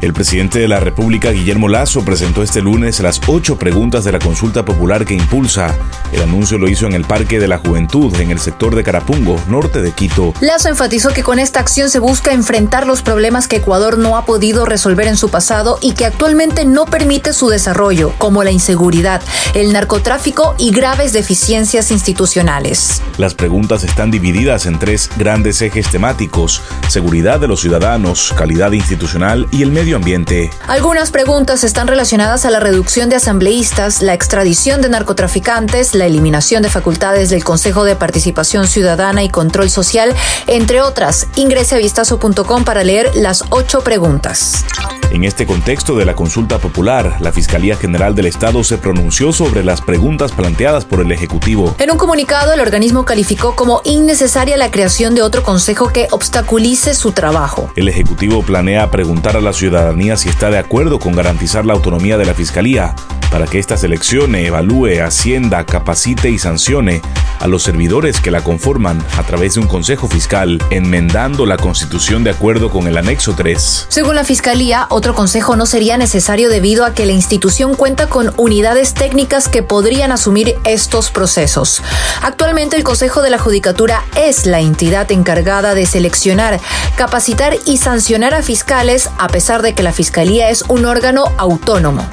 El presidente de la República, Guillermo Lazo, presentó este lunes las ocho preguntas de la consulta popular que impulsa. El anuncio lo hizo en el Parque de la Juventud, en el sector de Carapungo, norte de Quito. Lazo enfatizó que con esta acción se busca enfrentar los problemas que Ecuador no ha podido resolver en su pasado y que actualmente no permite su desarrollo, como la inseguridad, el narcotráfico y graves deficiencias institucionales. Las preguntas están divididas en tres grandes ejes temáticos, seguridad de los ciudadanos, calidad institucional y el medio ambiente. Algunas preguntas están relacionadas a la reducción de asambleístas, la extradición de narcotraficantes, la eliminación de facultades del Consejo de Participación Ciudadana y Control Social, entre otras. Ingrese a vistazo.com para leer las ocho preguntas. En este contexto de la consulta popular, la Fiscalía General del Estado se pronunció sobre las preguntas planteadas por el Ejecutivo. En un comunicado, el organismo calificó como innecesaria la creación de otro consejo que obstaculice su trabajo. El Ejecutivo planea preguntar a la ciudadanía si está de acuerdo con garantizar la autonomía de la Fiscalía para que ésta seleccione, evalúe, ascienda, capacite y sancione a los servidores que la conforman a través de un Consejo Fiscal, enmendando la Constitución de acuerdo con el anexo 3. Según la Fiscalía, otro consejo no sería necesario debido a que la institución cuenta con unidades técnicas que podrían asumir estos procesos. Actualmente el Consejo de la Judicatura es la entidad encargada de seleccionar, capacitar y sancionar a fiscales a pesar de que la Fiscalía es un órgano autónomo.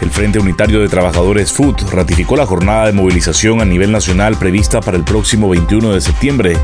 El Frente Unitario de Trabajadores FUT ratificó la jornada de movilización a nivel nacional prevista para el próximo 21 de septiembre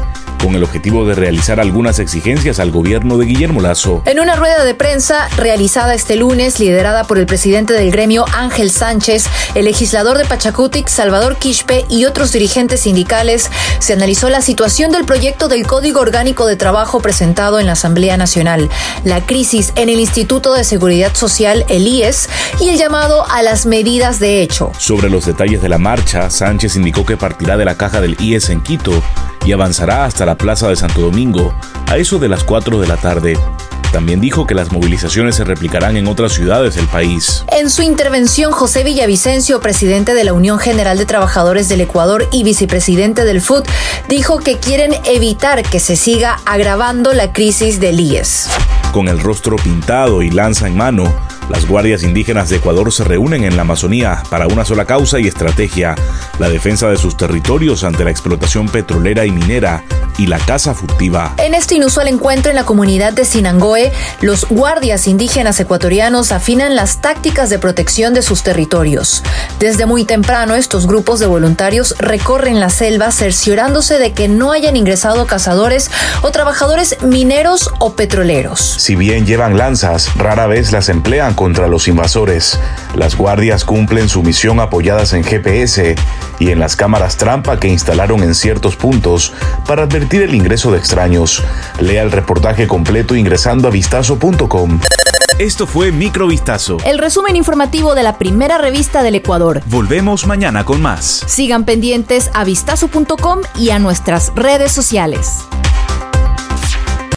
con el objetivo de realizar algunas exigencias al gobierno de Guillermo Lazo. En una rueda de prensa realizada este lunes, liderada por el presidente del gremio Ángel Sánchez, el legislador de Pachacutic, Salvador Quispe y otros dirigentes sindicales, se analizó la situación del proyecto del Código Orgánico de Trabajo presentado en la Asamblea Nacional, la crisis en el Instituto de Seguridad Social, el IES, y el llamado a las medidas de hecho. Sobre los detalles de la marcha, Sánchez indicó que partirá de la caja del IES en Quito y avanzará hasta la Plaza de Santo Domingo a eso de las 4 de la tarde. También dijo que las movilizaciones se replicarán en otras ciudades del país. En su intervención, José Villavicencio, presidente de la Unión General de Trabajadores del Ecuador y vicepresidente del FUT, dijo que quieren evitar que se siga agravando la crisis del IES. Con el rostro pintado y lanza en mano, las guardias indígenas de Ecuador se reúnen en la Amazonía para una sola causa y estrategia, la defensa de sus territorios ante la explotación petrolera y minera y la caza furtiva. En este inusual encuentro en la comunidad de Sinangoe, los guardias indígenas ecuatorianos afinan las tácticas de protección de sus territorios. Desde muy temprano, estos grupos de voluntarios recorren la selva cerciorándose de que no hayan ingresado cazadores o trabajadores mineros o petroleros. Si bien llevan lanzas, rara vez las emplean contra los invasores. Las guardias cumplen su misión apoyadas en GPS y en las cámaras trampa que instalaron en ciertos puntos para advertir el ingreso de extraños. Lea el reportaje completo ingresando a vistazo.com. Esto fue Microvistazo. El resumen informativo de la primera revista del Ecuador. Volvemos mañana con más. Sigan pendientes a vistazo.com y a nuestras redes sociales.